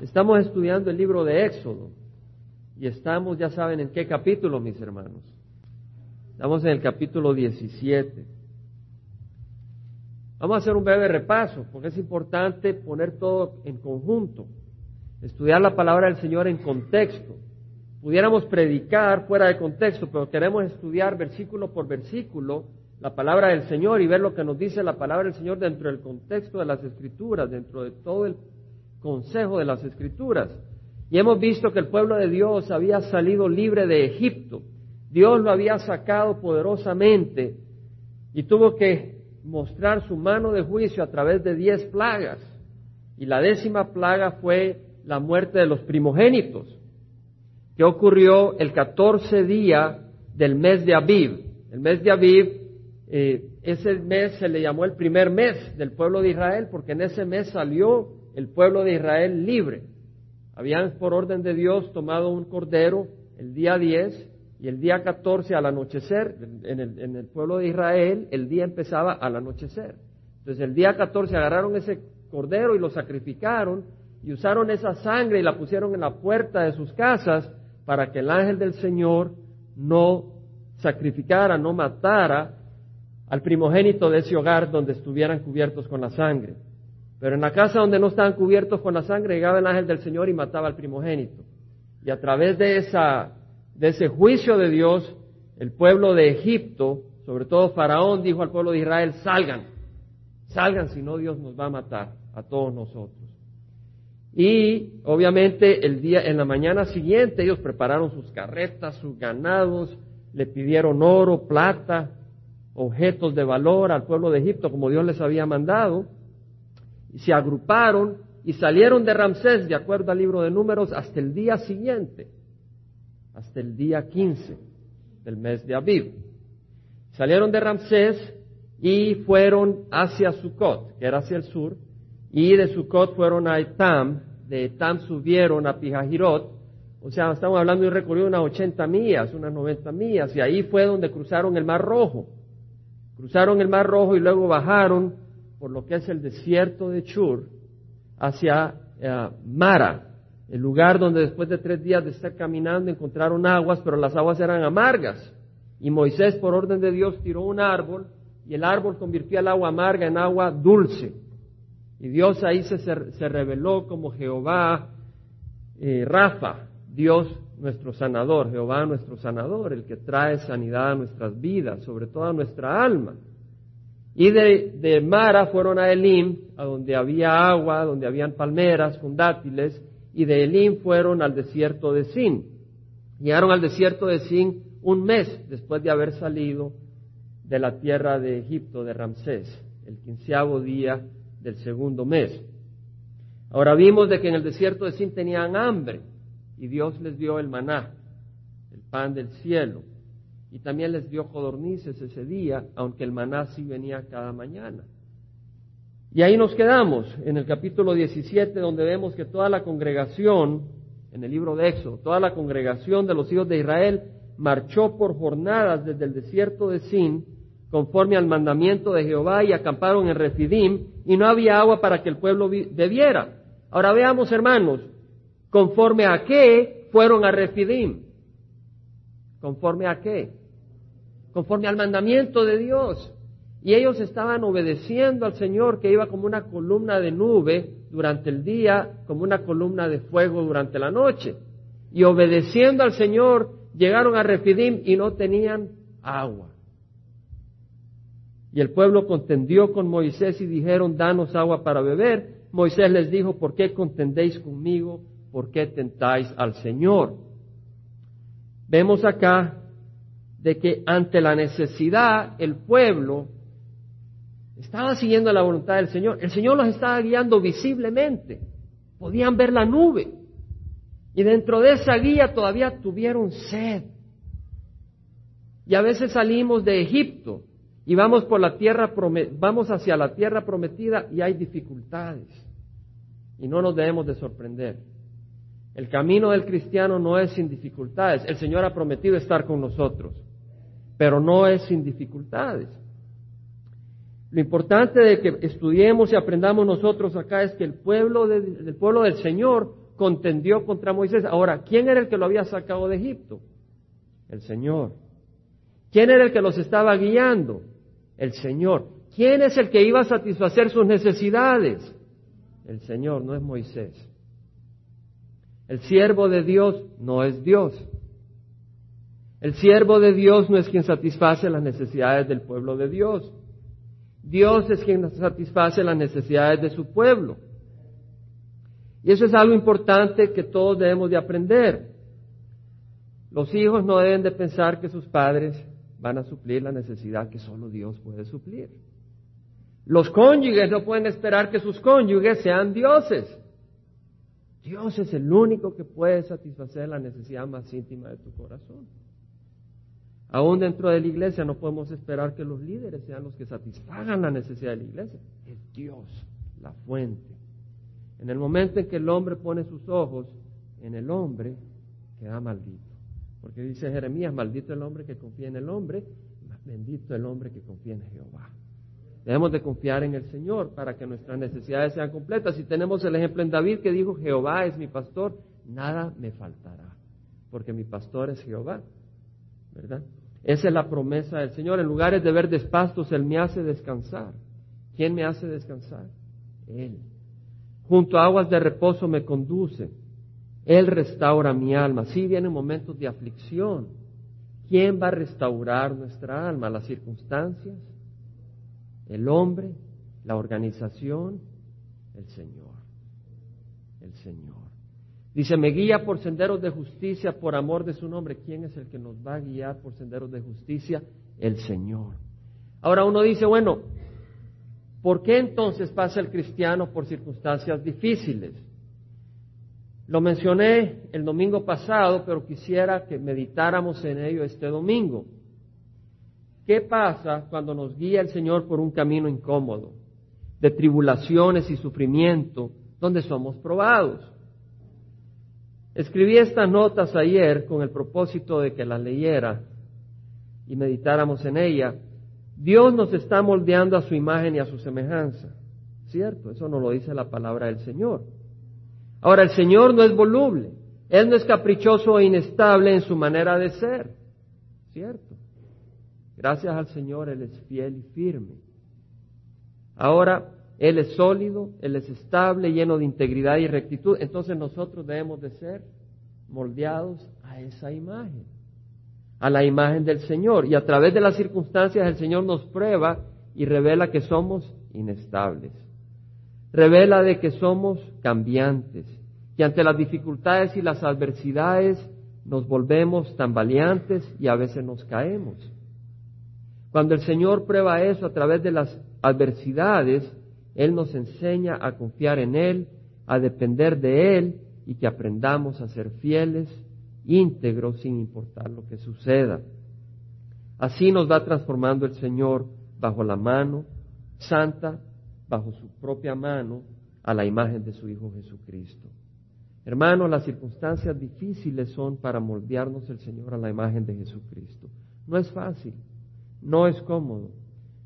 Estamos estudiando el libro de Éxodo y estamos, ya saben, en qué capítulo, mis hermanos. Estamos en el capítulo 17. Vamos a hacer un breve repaso, porque es importante poner todo en conjunto, estudiar la palabra del Señor en contexto. Pudiéramos predicar fuera de contexto, pero queremos estudiar versículo por versículo la palabra del Señor y ver lo que nos dice la palabra del Señor dentro del contexto de las Escrituras, dentro de todo el consejo de las Escrituras. Y hemos visto que el pueblo de Dios había salido libre de Egipto. Dios lo había sacado poderosamente y tuvo que mostrar su mano de juicio a través de diez plagas. Y la décima plaga fue la muerte de los primogénitos, que ocurrió el catorce día del mes de Aviv. El mes de Aviv, eh, ese mes se le llamó el primer mes del pueblo de Israel, porque en ese mes salió el pueblo de Israel libre. Habían por orden de Dios tomado un cordero el día 10 y el día 14 al anochecer, en el, en el, pueblo de Israel, el día empezaba al anochecer. Entonces el día 14 agarraron ese cordero y lo sacrificaron y usaron esa sangre y la pusieron en la puerta de sus casas para que el ángel del Señor no sacrificara, no matara al primogénito de ese hogar donde estuvieran cubiertos con la sangre. Pero en la casa donde no estaban cubiertos con la sangre llegaba el ángel del Señor y mataba al primogénito. Y a través de, ese juicio de Dios, el pueblo de Egipto, sobre todo Faraón, dijo al pueblo de Israel, salgan, salgan, si no Dios nos va a matar a todos nosotros. Y obviamente el día, en la mañana siguiente ellos prepararon sus carretas, sus ganados, le pidieron oro, plata, objetos de valor al pueblo de Egipto como Dios les había mandado se agruparon y salieron de Ramsés, de acuerdo al libro de números, hasta el día siguiente, hasta el día 15 del mes de Aviv. Salieron de Ramsés y fueron hacia Sucot, que era hacia el sur, y de Sucot fueron a Etam, de Etam subieron a Pijajirot, o sea, estamos hablando de un recorrido de unas 80 millas, unas 90 millas, y ahí fue donde cruzaron el Mar Rojo. Cruzaron el Mar Rojo y luego bajaron por lo que es el desierto de Chur hacia eh, Mara, el lugar donde después de tres días de estar caminando encontraron aguas, pero las aguas eran amargas. Y Moisés, por orden de Dios, tiró un árbol y el árbol convirtió el agua amarga en agua dulce. Y Dios ahí se, se reveló como Jehová eh, Rafa, Dios nuestro sanador, Jehová nuestro sanador, el que trae sanidad a nuestras vidas, sobre todo a nuestra alma. Y de, Mara fueron a Elim, a donde había agua, donde habían palmeras, fundátiles, y de Elim fueron al desierto de Sin. Llegaron al desierto de Sin un mes después de haber salido de la tierra de Egipto, de Ramsés, el quinceavo día del segundo mes. Ahora vimos de que en el desierto de Sin tenían hambre y Dios les dio el maná, el pan del cielo y también les dio codornices ese día, aunque el maná sí venía cada mañana. Y ahí nos quedamos, en el capítulo 17, donde vemos que toda la congregación, en el libro de Éxodo, toda la congregación de los hijos de Israel marchó por jornadas desde el desierto de Sin, conforme al mandamiento de Jehová, y acamparon en Refidim, y no había agua para que el pueblo bebiera. Ahora veamos, hermanos, conforme a qué fueron a Refidim. ¿Conforme a qué? Conforme al mandamiento de Dios. Y ellos estaban obedeciendo al Señor que iba como una columna de nube durante el día, como una columna de fuego durante la noche. Y obedeciendo al Señor llegaron a Refidim y no tenían agua. Y el pueblo contendió con Moisés y dijeron, danos agua para beber. Moisés les dijo, ¿por qué contendéis conmigo? ¿Por qué tentáis al Señor? Vemos acá de que ante la necesidad el pueblo estaba siguiendo la voluntad del Señor. El Señor los estaba guiando visiblemente. Podían ver la nube. Y dentro de esa guía todavía tuvieron sed. Y a veces salimos de Egipto y vamos por la tierra vamos hacia la tierra prometida y hay dificultades. Y no nos debemos de sorprender. El camino del cristiano no es sin dificultades. El Señor ha prometido estar con nosotros, pero no es sin dificultades. Lo importante de que estudiemos y aprendamos nosotros acá es que el pueblo, del pueblo del Señor contendió contra Moisés. Ahora, ¿quién era el que lo había sacado de Egipto? El Señor. ¿Quién era el que los estaba guiando? El Señor. ¿Quién es el que iba a satisfacer sus necesidades? El Señor, no es Moisés. El siervo de Dios no es Dios. El siervo de Dios no es quien satisface las necesidades del pueblo de Dios. Dios es quien satisface las necesidades de su pueblo. Y eso es algo importante que todos debemos de aprender. Los hijos no deben de pensar que sus padres van a suplir la necesidad que solo Dios puede suplir. Los cónyuges no pueden esperar que sus cónyuges sean dioses. Dios es el único que puede satisfacer la necesidad más íntima de tu corazón. Aún dentro de la iglesia no podemos esperar que los líderes sean los que satisfagan la necesidad de la iglesia. Es Dios, la fuente. En el momento en que el hombre pone sus ojos en el hombre, queda maldito. Porque dice Jeremías, maldito el hombre que confía en el hombre, bendito el hombre que confía en Jehová. Debemos de confiar en el Señor para que nuestras necesidades sean completas. Si tenemos el ejemplo en David que dijo, Jehová es mi pastor, nada me faltará, porque mi pastor es Jehová. ¿verdad? Esa es la promesa del Señor. En lugares de ver despastos, Él me hace descansar. ¿Quién me hace descansar? Él. Junto a aguas de reposo me conduce. Él restaura mi alma. Sí vienen momentos de aflicción. ¿Quién va a restaurar nuestra alma? ¿Las circunstancias? ¿El hombre? ¿La organización? El Señor. El Señor. Dice, me guía por senderos de justicia por amor de su nombre. ¿Quién es el que nos va a guiar por senderos de justicia? El Señor. Ahora uno dice, bueno, ¿por qué entonces pasa el cristiano por circunstancias difíciles? Lo mencioné el domingo pasado, pero quisiera que meditáramos en ello este domingo. ¿Qué pasa cuando nos guía el Señor por un camino incómodo, de tribulaciones y sufrimiento, donde somos probados? Escribí estas notas ayer con el propósito de que las leyera y meditáramos en ella. Dios nos está moldeando a su imagen y a su semejanza. ¿Cierto? Eso nos lo dice la palabra del Señor. Ahora, el Señor no es voluble. Él no es caprichoso e inestable en su manera de ser. ¿Cierto? Gracias al Señor, Él es fiel y firme. Ahora, él es sólido, Él es estable, lleno de integridad y rectitud. Entonces nosotros debemos de ser moldeados a esa imagen, a la imagen del Señor. Y a través de las circunstancias el Señor nos prueba y revela que somos inestables. Revela de que somos cambiantes, que ante las dificultades y las adversidades nos volvemos tambaleantes y a veces nos caemos. Cuando el Señor prueba eso a través de las adversidades, él nos enseña a confiar en Él, a depender de Él y que aprendamos a ser fieles, íntegros, sin importar lo que suceda. Así nos va transformando el Señor bajo la mano santa, bajo su propia mano, a la imagen de su Hijo Jesucristo. Hermanos, las circunstancias difíciles son para moldearnos el Señor a la imagen de Jesucristo. No es fácil, no es cómodo,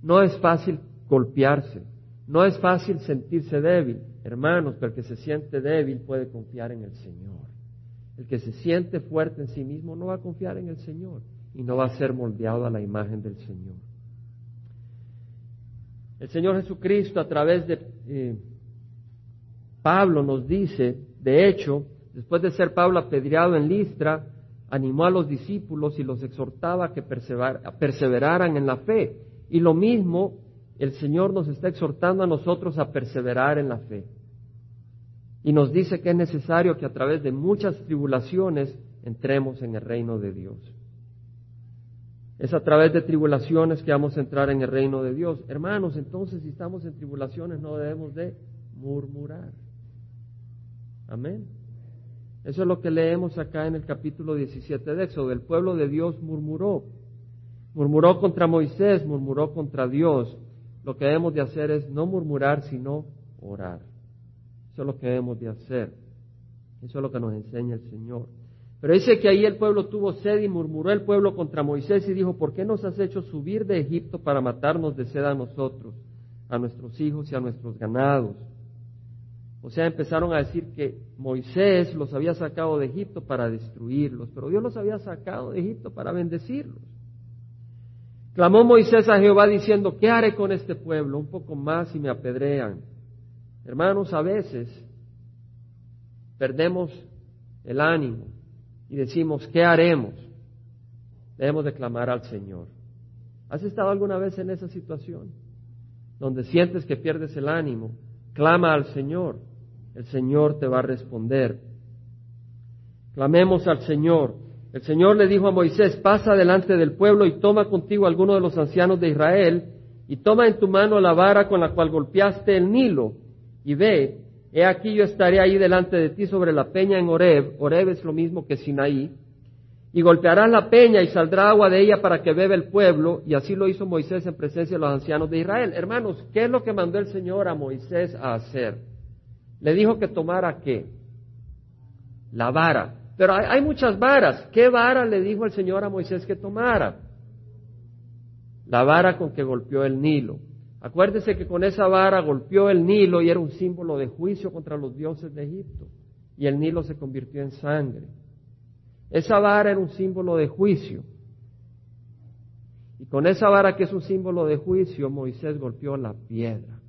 no es fácil golpearse, no es fácil sentirse débil, hermanos, pero el que se siente débil puede confiar en el Señor. El que se siente fuerte en sí mismo no va a confiar en el Señor y no va a ser moldeado a la imagen del Señor. El Señor Jesucristo a través de eh, Pablo nos dice, de hecho, después de ser Pablo apedreado en Listra, animó a los discípulos y los exhortaba a que perseveraran en la fe. Y lo mismo el Señor nos está exhortando a nosotros a perseverar en la fe. Y nos dice que es necesario que a través de muchas tribulaciones entremos en el reino de Dios. Es a través de tribulaciones que vamos a entrar en el reino de Dios. Hermanos, entonces si estamos en tribulaciones no debemos de murmurar. Amén. Eso es lo que leemos acá en el capítulo 17 de Éxodo. El pueblo de Dios murmuró. Murmuró contra Moisés, murmuró contra Dios lo que debemos de hacer es no murmurar, sino orar. Eso es lo que debemos de hacer. Eso es lo que nos enseña el Señor. Pero dice que ahí el pueblo tuvo sed y murmuró el pueblo contra Moisés y dijo, ¿por qué nos has hecho subir de Egipto para matarnos de sed a nosotros, a nuestros hijos y a nuestros ganados? O sea, empezaron a decir que Moisés los había sacado de Egipto para destruirlos, pero Dios los había sacado de Egipto para bendecirlos. Clamó Moisés a Jehová diciendo, ¿qué haré con este pueblo? Un poco más y me apedrean. Hermanos, a veces perdemos el ánimo y decimos, ¿qué haremos? Debemos de clamar al Señor. ¿Has estado alguna vez en esa situación? Donde sientes que pierdes el ánimo, clama al Señor. El Señor te va a responder. Clamemos al Señor. El Señor le dijo a Moisés, pasa delante del pueblo y toma contigo a alguno de los ancianos de Israel y toma en tu mano la vara con la cual golpeaste el Nilo y ve, he aquí yo estaré ahí delante de ti sobre la peña en Oreb, Oreb es lo mismo que Sinaí, y golpearás la peña y saldrá agua de ella para que bebe el pueblo, y así lo hizo Moisés en presencia de los ancianos de Israel. Hermanos, ¿qué es lo que mandó el Señor a Moisés a hacer? Le dijo que tomara qué? La vara. Pero hay, muchas varas. ¿Qué vara le dijo el Señor a Moisés que tomara? La vara con que golpeó el Nilo. Acuérdese que con esa vara golpeó el Nilo y era un símbolo de juicio contra los dioses de Egipto. Y el Nilo se convirtió en sangre. Esa vara era un símbolo de juicio. Y con esa vara que es un símbolo de juicio, Moisés golpeó la piedra.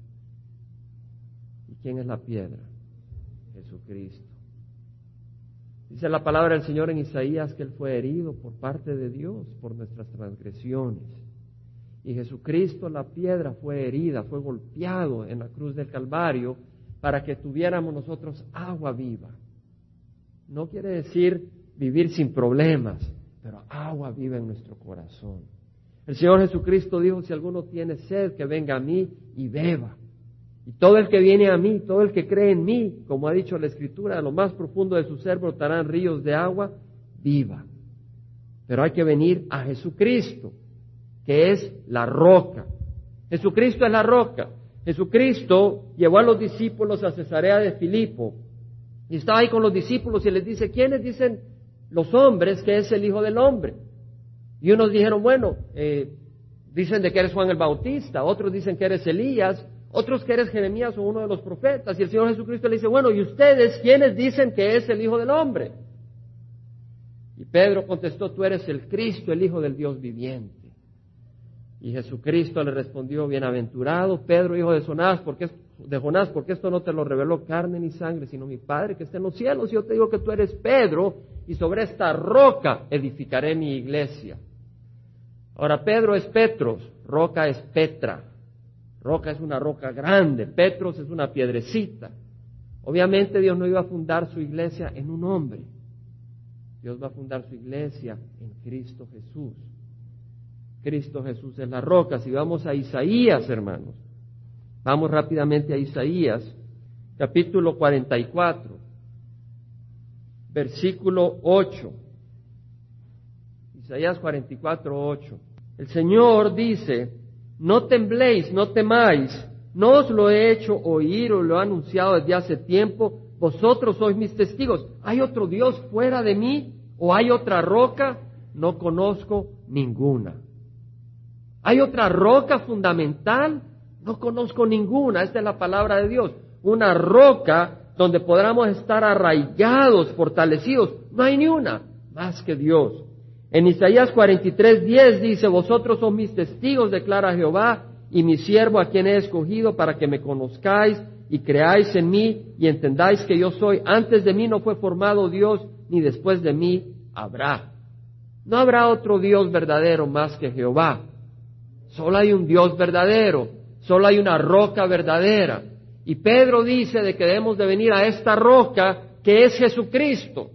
¿Y quién es la piedra? Jesucristo. Dice la palabra del Señor en Isaías que Él fue herido por parte de Dios por nuestras transgresiones. Y Jesucristo, la piedra, fue herida, fue golpeado en la cruz del Calvario para que tuviéramos nosotros agua viva. No quiere decir vivir sin problemas, pero agua viva en nuestro corazón. El Señor Jesucristo dijo, si alguno tiene sed, que venga a mí y beba. Y todo el que viene a mí, todo el que cree en mí, como ha dicho la Escritura, a lo más profundo de su ser brotarán ríos de agua viva. Pero hay que venir a Jesucristo, que es la roca. Jesucristo es la roca. Jesucristo llevó a los discípulos a Cesarea de Filipo y estaba ahí con los discípulos y les dice, ¿quiénes dicen los hombres que es el Hijo del Hombre? Y unos dijeron, bueno, eh, dicen de que eres Juan el Bautista, otros dicen que eres Elías, otros que eres Jeremías o uno de los profetas. Y el Señor Jesucristo le dice, bueno, ¿y ustedes quiénes dicen que es el Hijo del Hombre? Y Pedro contestó, tú eres el Cristo, el Hijo del Dios viviente. Y Jesucristo le respondió, bienaventurado Pedro, hijo de Jonás, porque, de Jonás, porque esto no te lo reveló carne ni sangre, sino mi Padre que está en los cielos. Y yo te digo que tú eres Pedro, y sobre esta roca edificaré mi iglesia. Ahora, Pedro es Petros, roca es Petra. Roca es una roca grande, Petros es una piedrecita. Obviamente Dios no iba a fundar su iglesia en un hombre. Dios va a fundar su iglesia en Cristo Jesús. Cristo Jesús es la roca. Si vamos a Isaías, hermanos, vamos rápidamente a Isaías, capítulo 44, versículo 8. Isaías 44, 8. El Señor dice, no tembléis, no temáis, no os lo he hecho oír o lo he anunciado desde hace tiempo, vosotros sois mis testigos. ¿Hay otro Dios fuera de mí? ¿O hay otra roca? No conozco ninguna. ¿Hay otra roca fundamental? No conozco ninguna. Esta es la palabra de Dios. Una roca donde podamos estar arraigados, fortalecidos. No hay ni una más que Dios. En Isaías 43, 10 dice, vosotros son mis testigos, declara Jehová, y mi siervo a quien he escogido para que me conozcáis y creáis en mí y entendáis que yo soy. Antes de mí no fue formado Dios, ni después de mí habrá. No habrá otro Dios verdadero más que Jehová. Solo hay un Dios verdadero, solo hay una roca verdadera. Y Pedro dice de que debemos de venir a esta roca que es Jesucristo,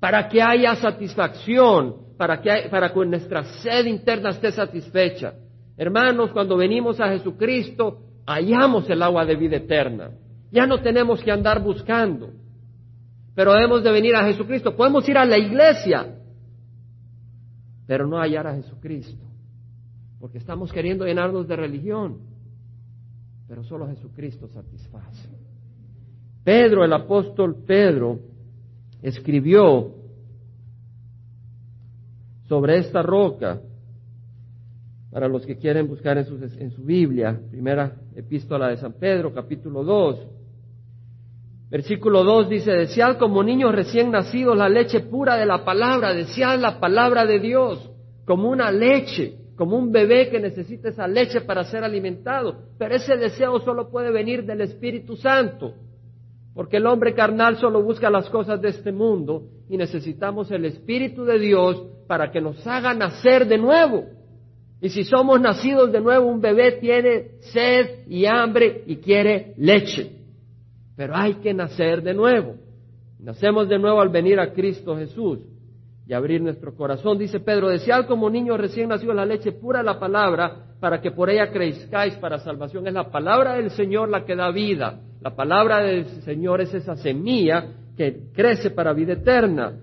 para que haya satisfacción, para que, para que nuestra sed interna esté satisfecha. Hermanos, cuando venimos a Jesucristo, hallamos el agua de vida eterna. Ya no tenemos que andar buscando, pero debemos de venir a Jesucristo. Podemos ir a la iglesia, pero no hallar a Jesucristo, porque estamos queriendo llenarnos de religión, pero solo Jesucristo satisface. Pedro, el apóstol Pedro, escribió sobre esta roca, para los que quieren buscar en su, en su Biblia, primera epístola de San Pedro, capítulo 2, Versículo 2 dice, desead como niños recién nacidos la leche pura de la palabra, desead la palabra de Dios como una leche, como un bebé que necesita esa leche para ser alimentado. Pero ese deseo solo puede venir del Espíritu Santo, porque el hombre carnal solo busca las cosas de este mundo y necesitamos el Espíritu de Dios para que nos haga nacer de nuevo. Y si somos nacidos de nuevo, un bebé tiene sed y hambre y quiere leche. Pero hay que nacer de nuevo. Nacemos de nuevo al venir a Cristo Jesús y abrir nuestro corazón. Dice Pedro, desead como niño recién nacido la leche pura la palabra para que por ella crezcáis para salvación. Es la palabra del Señor la que da vida. La palabra del Señor es esa semilla que crece para vida eterna.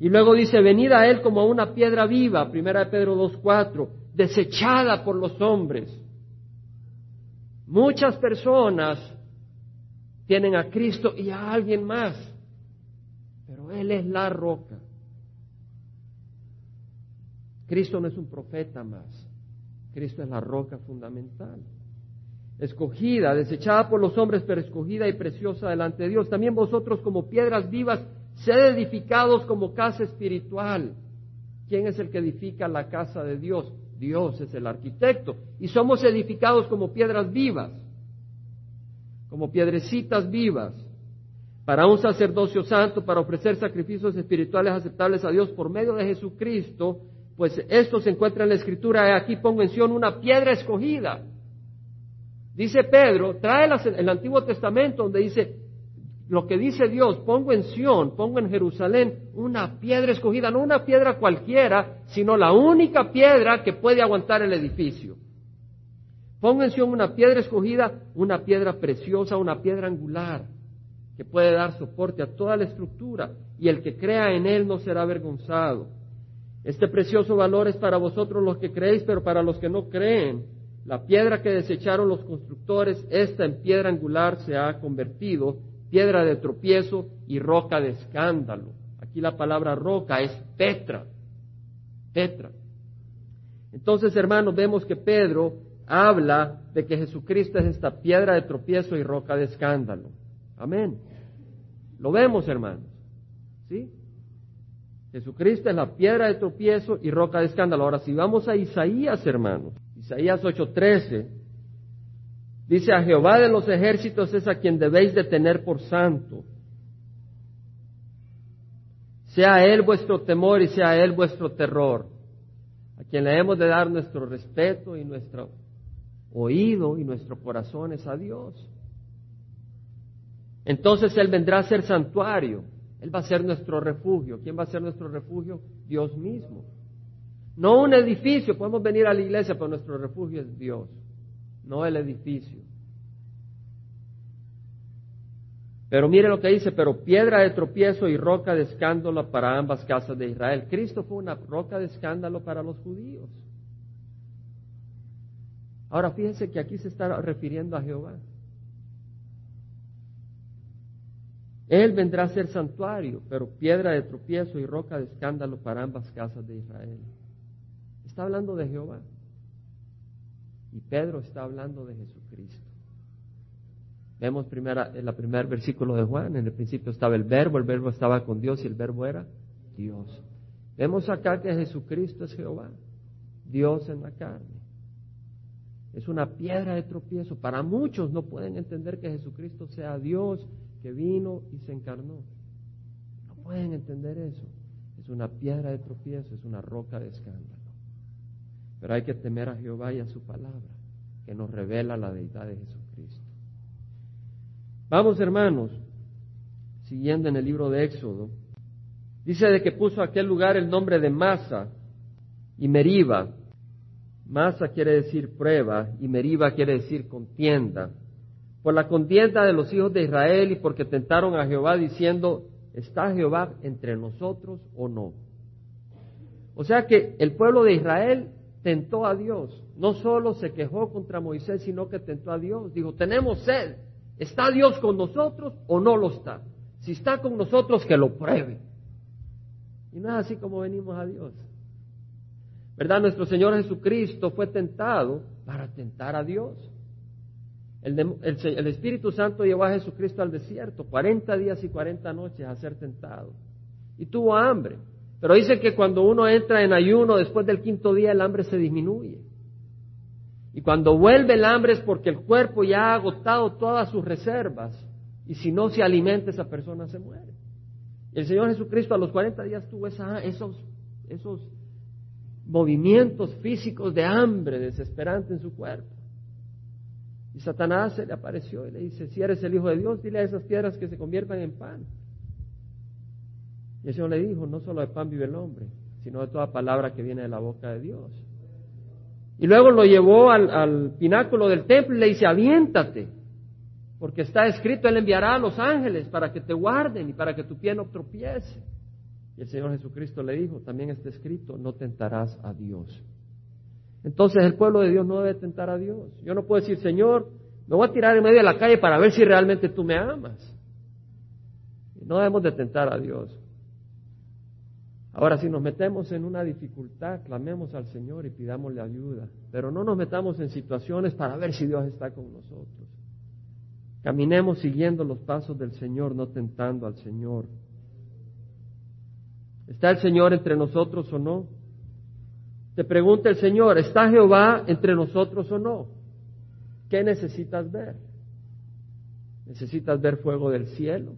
Y luego dice, venid a Él como a una piedra viva, primera de Pedro 2.4, desechada por los hombres. Muchas personas tienen a Cristo y a alguien más, pero Él es la roca. Cristo no es un profeta más, Cristo es la roca fundamental. Escogida, desechada por los hombres, pero escogida y preciosa delante de Dios. También vosotros como piedras vivas, sed edificados como casa espiritual. ¿Quién es el que edifica la casa de Dios? Dios es el arquitecto. Y somos edificados como piedras vivas como piedrecitas vivas, para un sacerdocio santo, para ofrecer sacrificios espirituales aceptables a Dios por medio de Jesucristo, pues esto se encuentra en la Escritura, aquí pongo en Sion una piedra escogida. Dice Pedro, trae el Antiguo Testamento donde dice, lo que dice Dios, pongo en Sion, pongo en Jerusalén una piedra escogida, no una piedra cualquiera, sino la única piedra que puede aguantar el edificio. Pónganse una piedra escogida, una piedra preciosa, una piedra angular, que puede dar soporte a toda la estructura, y el que crea en él no será avergonzado. Este precioso valor es para vosotros los que creéis, pero para los que no creen, la piedra que desecharon los constructores, esta en piedra angular se ha convertido, piedra de tropiezo y roca de escándalo. Aquí la palabra roca es Petra, Petra. Entonces, hermanos, vemos que Pedro habla de que Jesucristo es esta piedra de tropiezo y roca de escándalo. Amén. Lo vemos, hermanos. ¿Sí? Jesucristo es la piedra de tropiezo y roca de escándalo. Ahora, si vamos a Isaías, hermanos, Isaías 8:13, dice a Jehová de los ejércitos es a quien debéis de tener por santo. Sea Él vuestro temor y sea Él vuestro terror, a quien le hemos de dar nuestro respeto y nuestro oído y nuestro corazón es a Dios. Entonces Él vendrá a ser santuario, Él va a ser nuestro refugio. ¿Quién va a ser nuestro refugio? Dios mismo. No un edificio, podemos venir a la iglesia, pero nuestro refugio es Dios, no el edificio. Pero mire lo que dice, pero piedra de tropiezo y roca de escándalo para ambas casas de Israel. Cristo fue una roca de escándalo para los judíos. Ahora fíjense que aquí se está refiriendo a Jehová. Él vendrá a ser santuario, pero piedra de tropiezo y roca de escándalo para ambas casas de Israel. Está hablando de Jehová. Y Pedro está hablando de Jesucristo. Vemos primera, en el primer versículo de Juan, en el principio estaba el verbo, el verbo estaba con Dios y el verbo era Dios. Vemos acá que Jesucristo es Jehová, Dios en la carne. Es una piedra de tropiezo. Para muchos no pueden entender que Jesucristo sea Dios que vino y se encarnó. No pueden entender eso. Es una piedra de tropiezo, es una roca de escándalo. Pero hay que temer a Jehová y a su palabra, que nos revela la deidad de Jesucristo. Vamos, hermanos, siguiendo en el libro de Éxodo. Dice de que puso aquel lugar el nombre de Masa y Meriba, Masa quiere decir prueba y Meriba quiere decir contienda. Por la contienda de los hijos de Israel y porque tentaron a Jehová diciendo, ¿está Jehová entre nosotros o no? O sea que el pueblo de Israel tentó a Dios. No solo se quejó contra Moisés, sino que tentó a Dios. Dijo, tenemos sed. ¿Está Dios con nosotros o no lo está? Si está con nosotros, que lo pruebe. Y no es así como venimos a Dios. ¿Verdad? Nuestro Señor Jesucristo fue tentado para tentar a Dios. El, Espíritu Santo llevó a Jesucristo al desierto, 40 días y 40 noches a ser tentado. Y tuvo hambre. Pero dice que cuando uno entra en ayuno después del quinto día, el hambre se disminuye. Y cuando vuelve el hambre es porque el cuerpo ya ha agotado todas sus reservas. Y si no se alimenta, esa persona se muere. El Señor Jesucristo a los 40 días tuvo esos movimientos físicos de hambre desesperante en su cuerpo. Y Satanás se le apareció y le dice, si eres el Hijo de Dios, dile a esas piedras que se conviertan en pan. Y el Señor le dijo, no solo de pan vive el hombre, sino de toda palabra que viene de la boca de Dios. Y luego lo llevó al, al pináculo del templo y le dice, aviéntate, porque está escrito, Él enviará a los ángeles para que te guarden y para que tu pie no tropiece. Y el Señor Jesucristo le dijo, también está escrito, no tentarás a Dios. Entonces el pueblo de Dios no debe tentar a Dios. Yo no puedo decir, Señor, me voy a tirar en medio de la calle para ver si realmente tú me amas. No debemos de tentar a Dios. Ahora, si nos metemos en una dificultad, clamemos al Señor y pidámosle ayuda. Pero no nos metamos en situaciones para ver si Dios está con nosotros. Caminemos siguiendo los pasos del Señor, no tentando al Señor. ¿Está el Señor entre nosotros o no? Te pregunta el Señor, ¿está Jehová entre nosotros o no? ¿Qué necesitas ver? ¿Necesitas ver fuego del cielo?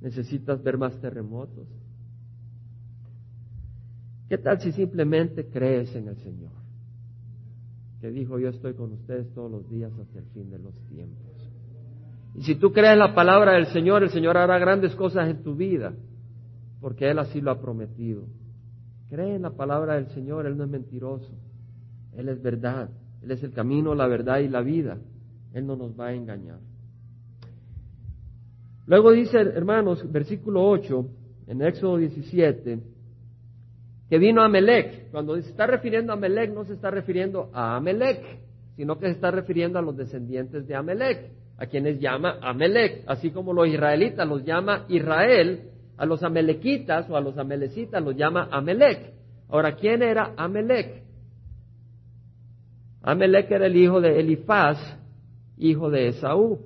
¿Necesitas ver más terremotos? ¿Qué tal si simplemente crees en el Señor? Que dijo, yo estoy con ustedes todos los días hasta el fin de los tiempos. Y si tú crees la palabra del Señor, el Señor hará grandes cosas en tu vida, porque Él así lo ha prometido. Cree en la palabra del Señor, Él no es mentiroso, Él es verdad, Él es el camino, la verdad y la vida, Él no nos va a engañar. Luego dice, hermanos, versículo 8, en Éxodo 17, que vino Amelec. Cuando se está refiriendo a Amelec, no se está refiriendo a Amelec, sino que se está refiriendo a los descendientes de Amelec, a quienes llama Amelec, así como los israelitas los llama Israel, a los amelequitas o a los amelecitas los llama Amelec. Ahora, ¿quién era Amelec? Amelec era el hijo de Elifaz, hijo de Esaú.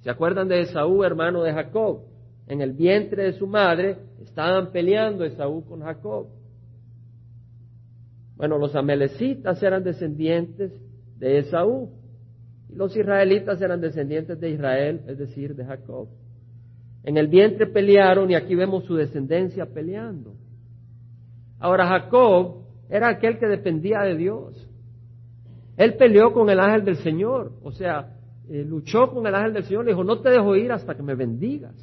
¿Se acuerdan de Esaú, hermano de Jacob? En el vientre de su madre estaban peleando Esaú con Jacob. Bueno, los amelecitas eran descendientes de Esaú y los israelitas eran descendientes de Israel, es decir, de Jacob. En el vientre pelearon y aquí vemos su descendencia peleando. Ahora Jacob era aquel que dependía de Dios. Él peleó con el ángel del Señor, o sea, eh, luchó con el ángel del Señor, le dijo, no te dejo ir hasta que me bendigas.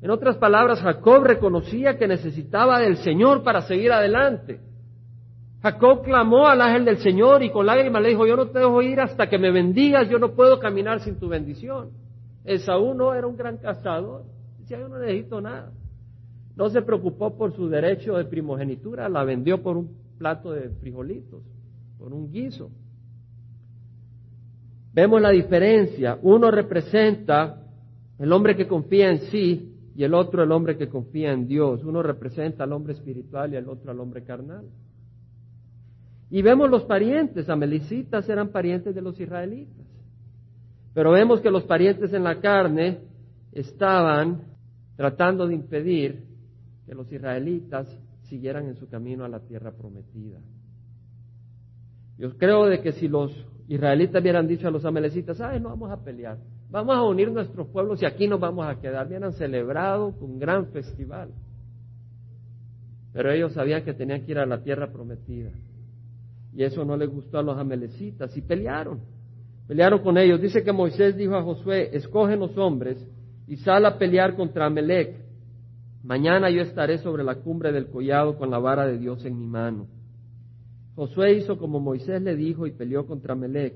En otras palabras, Jacob reconocía que necesitaba del Señor para seguir adelante. Jacob clamó al ángel del Señor y con lágrimas le dijo, yo no te dejo ir hasta que me bendigas, yo no puedo caminar sin tu bendición. Esaú no era un gran cazador, yo no necesito nada. No se preocupó por su derecho de primogenitura, la vendió por un plato de frijolitos, por un guiso. Vemos la diferencia. Uno representa el hombre que confía en sí y el otro el hombre que confía en Dios. Uno representa al hombre espiritual y el otro al hombre carnal. Y vemos los parientes, amelicitas eran parientes de los israelitas. Pero vemos que los parientes en la carne estaban tratando de impedir que los israelitas siguieran en su camino a la tierra prometida. Yo creo de que si los israelitas hubieran dicho a los amelecitas, ay, no vamos a pelear, vamos a unir nuestros pueblos y aquí nos vamos a quedar, hubieran celebrado un gran festival. Pero ellos sabían que tenían que ir a la tierra prometida. Y eso no les gustó a los amelecitas y pelearon. Pelearon con ellos. Dice que Moisés dijo a Josué, escoge los hombres y sal a pelear contra Amelec. Mañana yo estaré sobre la cumbre del collado con la vara de Dios en mi mano. Josué hizo como Moisés le dijo y peleó contra Amelec.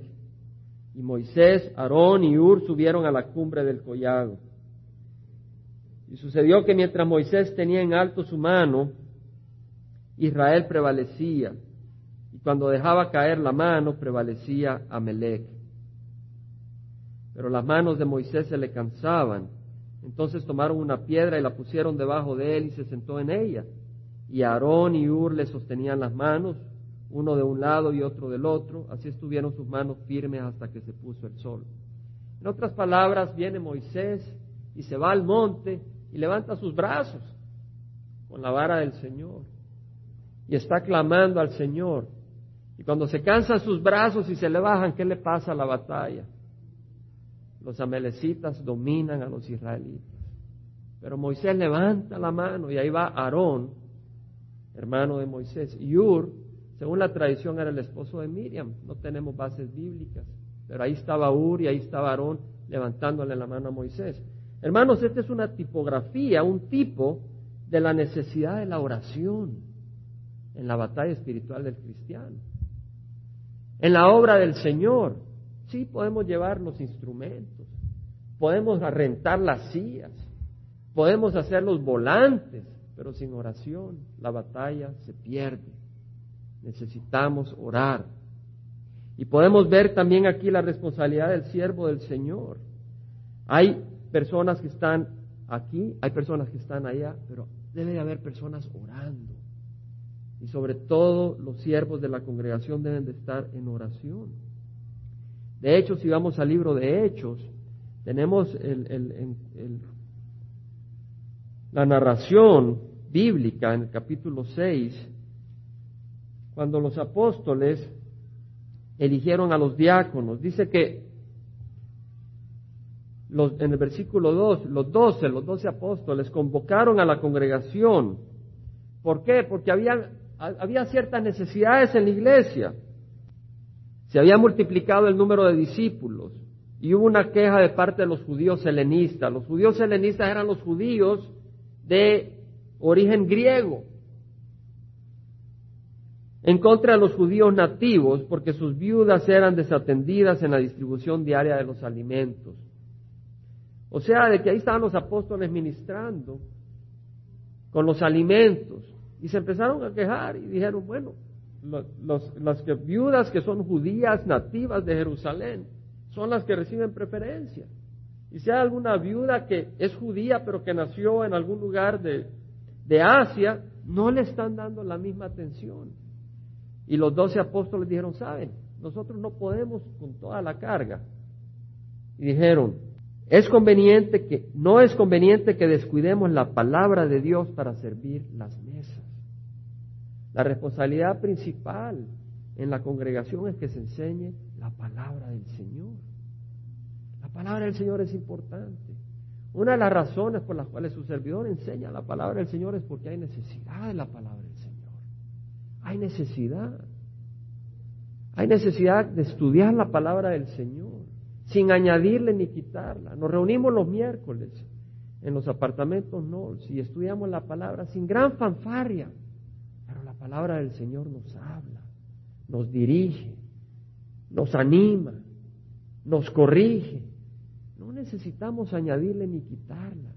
Y Moisés, Aarón y Ur subieron a la cumbre del collado. Y sucedió que mientras Moisés tenía en alto su mano, Israel prevalecía. Y cuando dejaba caer la mano, prevalecía Amelec. Pero las manos de Moisés se le cansaban entonces tomaron una piedra y la pusieron debajo de él y se sentó en ella. Y Aarón y Ur le sostenían las manos, uno de un lado y otro del otro, así estuvieron sus manos firmes hasta que se puso el sol. En otras palabras, viene Moisés y se va al monte y levanta sus brazos con la vara del Señor y está clamando al Señor. Y cuando se cansan sus brazos y se le bajan, ¿qué le pasa a la batalla? Los amelecitas dominan a los israelitas. Pero Moisés levanta la mano y ahí va Aarón, hermano de Moisés. Y Ur, según la tradición, era el esposo de Miriam. No tenemos bases bíblicas. Pero ahí estaba Ur y ahí estaba Aarón levantándole la mano a Moisés. Hermanos, esta es una tipografía, un tipo de la necesidad de la oración en la batalla espiritual del cristiano. En la obra del Señor, sí podemos llevar los instrumentos, podemos rentar las sillas, podemos hacer los volantes, pero sin oración la batalla se pierde. Necesitamos orar. Y podemos ver también aquí la responsabilidad del siervo del Señor. Hay personas que están aquí, hay personas que están allá, pero debe de haber personas orando. Y sobre todo los siervos de la congregación deben de estar en oración. De hecho, si vamos al libro de Hechos, tenemos la narración bíblica en el capítulo 6, cuando los apóstoles eligieron a los diáconos. Dice que en el versículo 2, los doce, los doce apóstoles convocaron a la congregación. ¿Por qué? Porque había ciertas necesidades en la iglesia. Se había multiplicado el número de discípulos y hubo una queja de parte de los judíos helenistas. Los judíos helenistas eran los judíos de origen griego en contra de los judíos nativos porque sus viudas eran desatendidas en la distribución diaria de los alimentos. O sea, de que ahí estaban los apóstoles ministrando con los alimentos y se empezaron a quejar y dijeron, bueno, las viudas que son judías nativas de Jerusalén son las que reciben preferencia. Y si hay alguna viuda que es judía pero que nació en algún lugar de, de Asia, no le están dando la misma atención. Y los doce apóstoles dijeron, saben, nosotros no podemos con toda la carga. Y dijeron, es conveniente que, no es conveniente que descuidemos la palabra de Dios para servir las mesas. La responsabilidad principal en la congregación es que se enseñe la palabra del Señor. La palabra del Señor es importante. Una de las razones por las cuales su servidor enseña la palabra del Señor es porque hay necesidad de la palabra del Señor. Hay necesidad. Hay necesidad de estudiar la palabra del Señor sin añadirle ni quitarla. Nos reunimos los miércoles en los apartamentos no, si estudiamos la palabra sin gran fanfarria, palabra del Señor nos habla, nos dirige, nos anima, nos corrige. No necesitamos añadirle ni quitarla.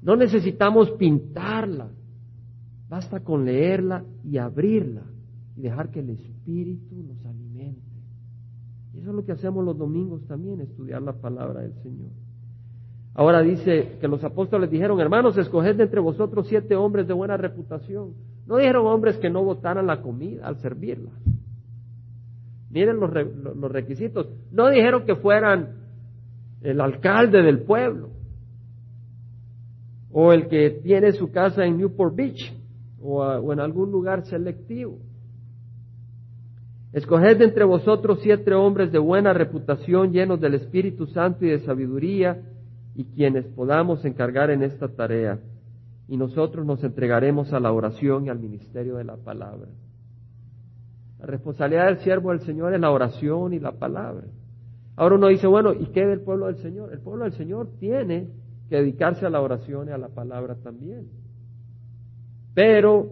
No necesitamos pintarla. Basta con leerla y abrirla y dejar que el Espíritu nos alimente. Y eso es lo que hacemos los domingos también, estudiar la palabra del Señor. Ahora dice que los apóstoles dijeron, hermanos, escoged de entre vosotros siete hombres de buena reputación. No dijeron hombres que no votaran la comida al servirla. Miren los, los requisitos. No dijeron que fueran el alcalde del pueblo o el que tiene su casa en Newport Beach o en algún lugar selectivo. Escoged entre vosotros siete hombres de buena reputación, llenos del Espíritu Santo y de sabiduría, y quienes podamos encargar en esta tarea. Y nosotros nos entregaremos a la oración y al ministerio de la palabra. La responsabilidad del siervo del Señor es la oración y la palabra. Ahora uno dice, bueno, ¿y qué del pueblo del Señor? El pueblo del Señor tiene que dedicarse a la oración y a la palabra también. Pero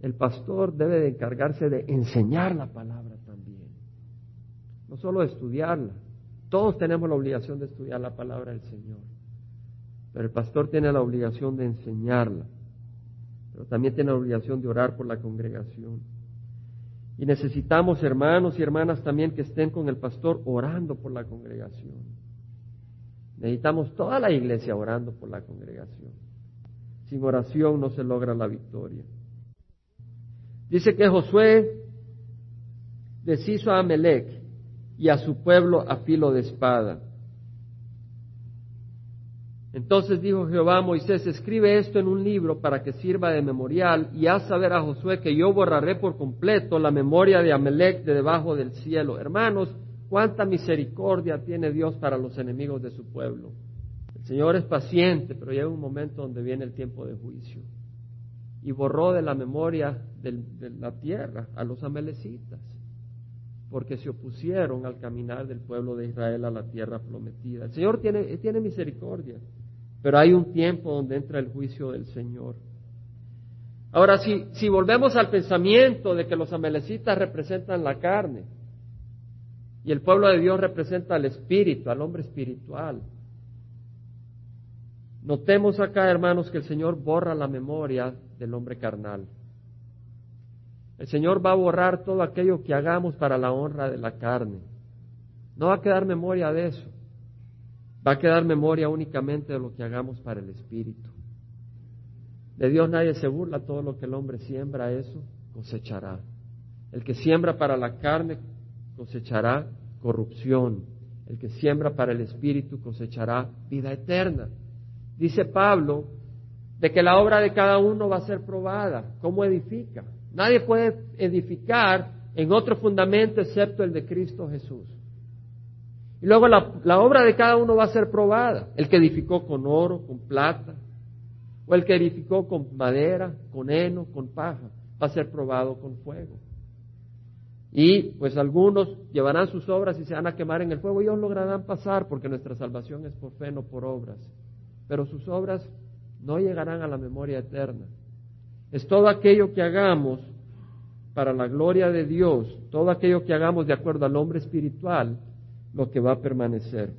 el pastor debe de encargarse de enseñar la palabra también, no solo de estudiarla. Todos tenemos la obligación de estudiar la palabra del Señor, pero el pastor tiene la obligación de enseñarla, pero también tiene la obligación de orar por la congregación. Y necesitamos hermanos y hermanas también que estén con el pastor orando por la congregación. Necesitamos toda la iglesia orando por la congregación. Sin oración no se logra la victoria. Dice que Josué deshizo a Amelec y a su pueblo a filo de espada. Entonces dijo Jehová a Moisés, escribe esto en un libro para que sirva de memorial y haz saber a Josué que yo borraré por completo la memoria de Amelec de debajo del cielo. Hermanos, cuánta misericordia tiene Dios para los enemigos de su pueblo. El Señor es paciente, pero llega un momento donde viene el tiempo de juicio. Y borró de la memoria de la tierra a los amelecitas porque se opusieron al caminar del pueblo de Israel a la tierra prometida. El Señor tiene, misericordia. Pero hay un tiempo donde entra el juicio del Señor. Ahora, si, si volvemos al pensamiento de que los amelecitas representan la carne y el pueblo de Dios representa al espíritu, al hombre espiritual, notemos acá, hermanos, que el Señor borra la memoria del hombre carnal. El Señor va a borrar todo aquello que hagamos para la honra de la carne. No va a quedar memoria de eso. Va a quedar memoria únicamente de lo que hagamos para el Espíritu. De Dios nadie se burla, todo lo que el hombre siembra, eso cosechará. El que siembra para la carne cosechará corrupción. El que siembra para el Espíritu cosechará vida eterna. Dice Pablo de que la obra de cada uno va a ser probada. ¿Cómo edifica? Nadie puede edificar en otro fundamento excepto el de Cristo Jesús. Y luego la, obra de cada uno va a ser probada. El que edificó con oro, con plata, o el que edificó con madera, con heno, con paja, va a ser probado con fuego. Y pues algunos llevarán sus obras y se van a quemar en el fuego ellos lograrán pasar porque nuestra salvación es por fe, no por obras. Pero sus obras no llegarán a la memoria eterna. Es todo aquello que hagamos para la gloria de Dios, todo aquello que hagamos de acuerdo al hombre espiritual, lo que va a permanecer.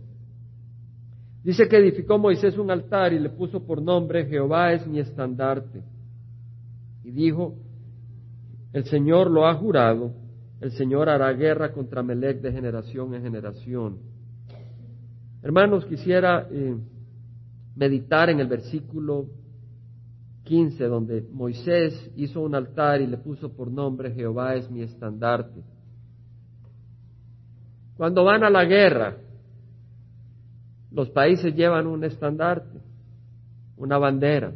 Dice que edificó Moisés un altar y le puso por nombre Jehová es mi estandarte. Y dijo, el Señor lo ha jurado, el Señor hará guerra contra Melech de generación en generación. Hermanos, quisiera eh, meditar en el versículo 15, donde Moisés hizo un altar y le puso por nombre Jehová es mi estandarte. Cuando van a la guerra, los países llevan un estandarte, una bandera.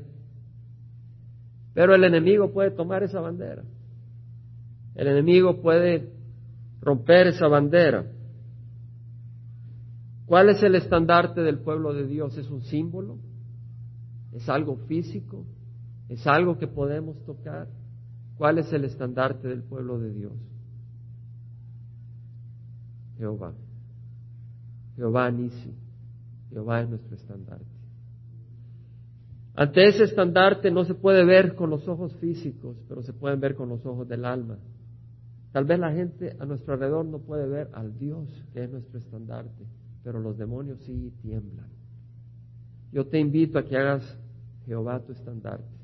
Pero el enemigo puede tomar esa bandera. El enemigo puede romper esa bandera. ¿Cuál es el estandarte del pueblo de Dios? ¿Es un símbolo? ¿Es algo físico? ¿Es algo que podemos tocar? ¿Cuál es el estandarte del pueblo de Dios? Jehová. Jehová Nisi. Jehová es nuestro estandarte. Ante ese estandarte no se puede ver con los ojos físicos, pero se pueden ver con los ojos del alma. Tal vez la gente a nuestro alrededor no puede ver al Dios que es nuestro estandarte, pero los demonios sí tiemblan. Yo te invito a que hagas Jehová tu estandarte.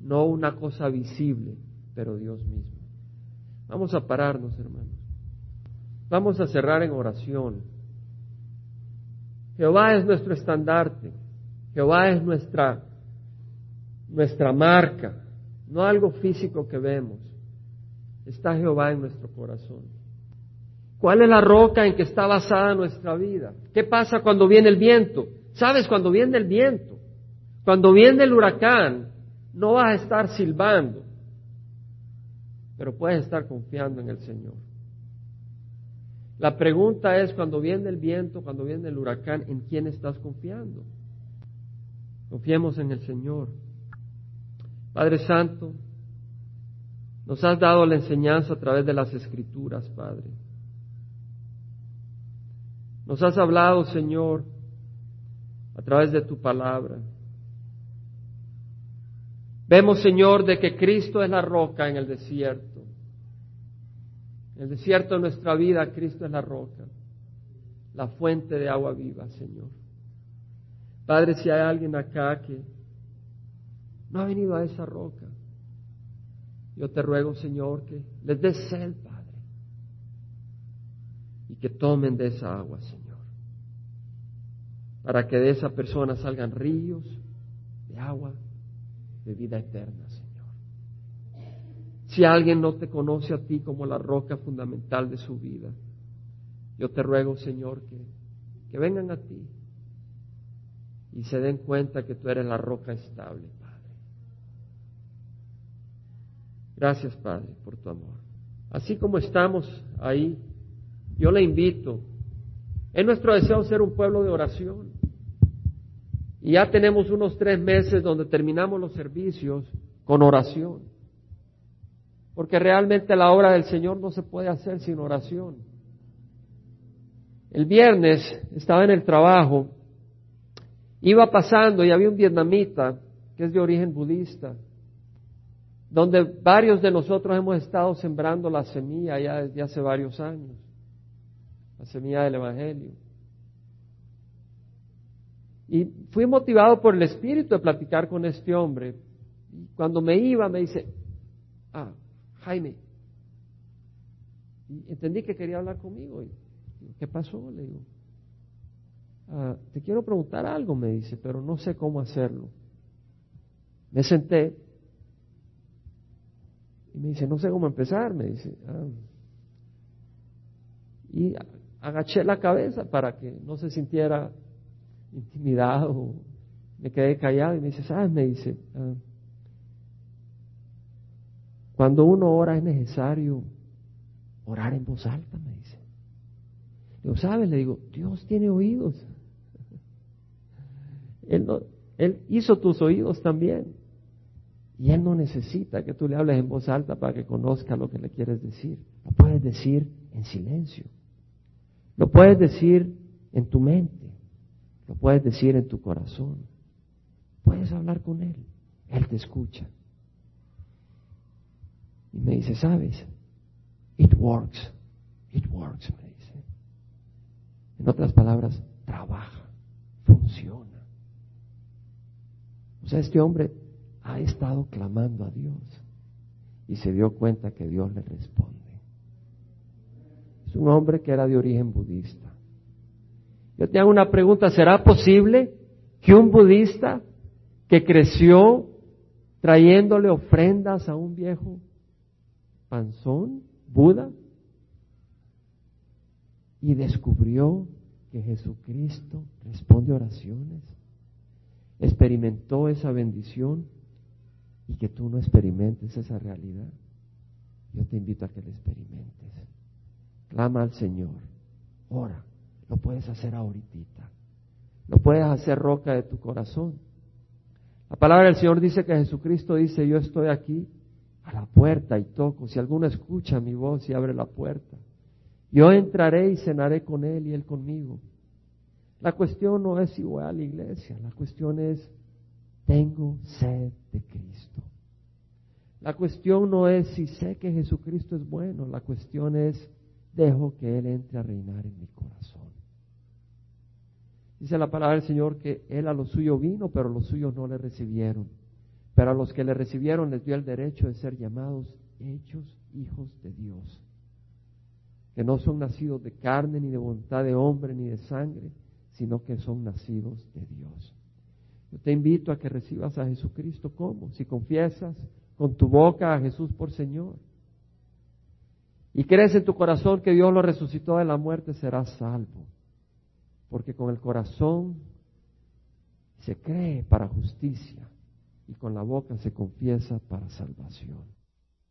No una cosa visible, pero Dios mismo. Vamos a pararnos, hermanos. Vamos a cerrar en oración. Jehová es nuestro estandarte. Jehová es nuestra, nuestra marca, no algo físico que vemos. Está Jehová en nuestro corazón. ¿Cuál es la roca en que está basada nuestra vida? ¿Qué pasa cuando viene el viento? ¿Sabes cuando viene el viento? Cuando viene el huracán, no vas a estar silbando, pero puedes estar confiando en el Señor. La pregunta es, cuando viene el viento, cuando viene el huracán, ¿en quién estás confiando? Confiemos en el Señor. Padre Santo, nos has dado la enseñanza a través de las escrituras, Padre. Nos has hablado, Señor, a través de tu palabra. Vemos, Señor, de que Cristo es la roca en el desierto. En el desierto de nuestra vida, Cristo es la roca, la fuente de agua viva, Señor. Padre, si hay alguien acá que no ha venido a esa roca, yo te ruego, Señor, que les des sed, Padre, y que tomen de esa agua, Señor, para que de esa persona salgan ríos de agua de vida eterna, Señor. Si alguien no te conoce a ti como la roca fundamental de su vida, yo te ruego, Señor, que, que vengan a ti y se den cuenta que tú eres la roca estable, Padre. Gracias, Padre, por tu amor. Así como estamos ahí, yo le invito. Es nuestro deseo ser un pueblo de oración. Y ya tenemos unos tres meses donde terminamos los servicios con oración. Porque realmente la obra del Señor no se puede hacer sin oración. El viernes estaba en el trabajo, iba pasando y había un vietnamita que es de origen budista, donde varios de nosotros hemos estado sembrando la semilla ya desde hace varios años, la semilla del Evangelio. Y fui motivado por el espíritu de platicar con este hombre. Cuando me iba me dice, ah, Jaime, entendí que quería hablar conmigo. Y, ¿Qué pasó? Le digo, ah, te quiero preguntar algo, me dice, pero no sé cómo hacerlo. Me senté y me dice, no sé cómo empezar, me dice. Ah. Y agaché la cabeza para que no se sintiera intimidado. Me quedé callado y me dice, ¿sabes? Me dice, ah, cuando uno ora es necesario orar en voz alta, me dice. Digo, ¿sabes? Le digo, Dios tiene oídos. Él, él hizo tus oídos también. Y Él no necesita que tú le hables en voz alta para que conozca lo que le quieres decir. Lo puedes decir en silencio. Lo puedes decir en tu mente. Lo puedes decir en tu corazón. Puedes hablar con Él. Él te escucha. Y me dice, ¿sabes? It works. It works, me dice. En otras palabras, trabaja, funciona. O sea, este hombre ha estado clamando a Dios y se dio cuenta que Dios le responde. Es un hombre que era de origen budista. Yo te hago una pregunta, ¿será posible que un budista que creció trayéndole ofrendas a un viejo panzón, Buda, y descubrió que Jesucristo responde oraciones, experimentó esa bendición y que tú no experimentes esa realidad, yo te invito a que la experimentes. Clama al Señor, ora, lo puedes hacer ahorita, lo puedes hacer roca de tu corazón. La palabra del Señor dice que Jesucristo dice, yo estoy aquí a la puerta y toco, si alguno escucha mi voz y abre la puerta, yo entraré y cenaré con él y él conmigo. La cuestión no es si voy a la iglesia, la cuestión es tengo sed de Cristo. La cuestión no es si sé que Jesucristo es bueno, la cuestión es dejo que Él entre a reinar en mi corazón. Dice la palabra del Señor que Él a lo suyo vino, pero los suyos no le recibieron. Pero a los que le recibieron les dio el derecho de ser llamados hechos hijos de Dios, que no son nacidos de carne, ni de voluntad de hombre, ni de sangre, sino que son nacidos de Dios. Yo te invito a que recibas a Jesucristo como, si confiesas con tu boca a Jesús por Señor y crees en tu corazón que Dios lo resucitó de la muerte, serás salvo. Porque con el corazón se cree para justicia y con la boca se confiesa para salvación.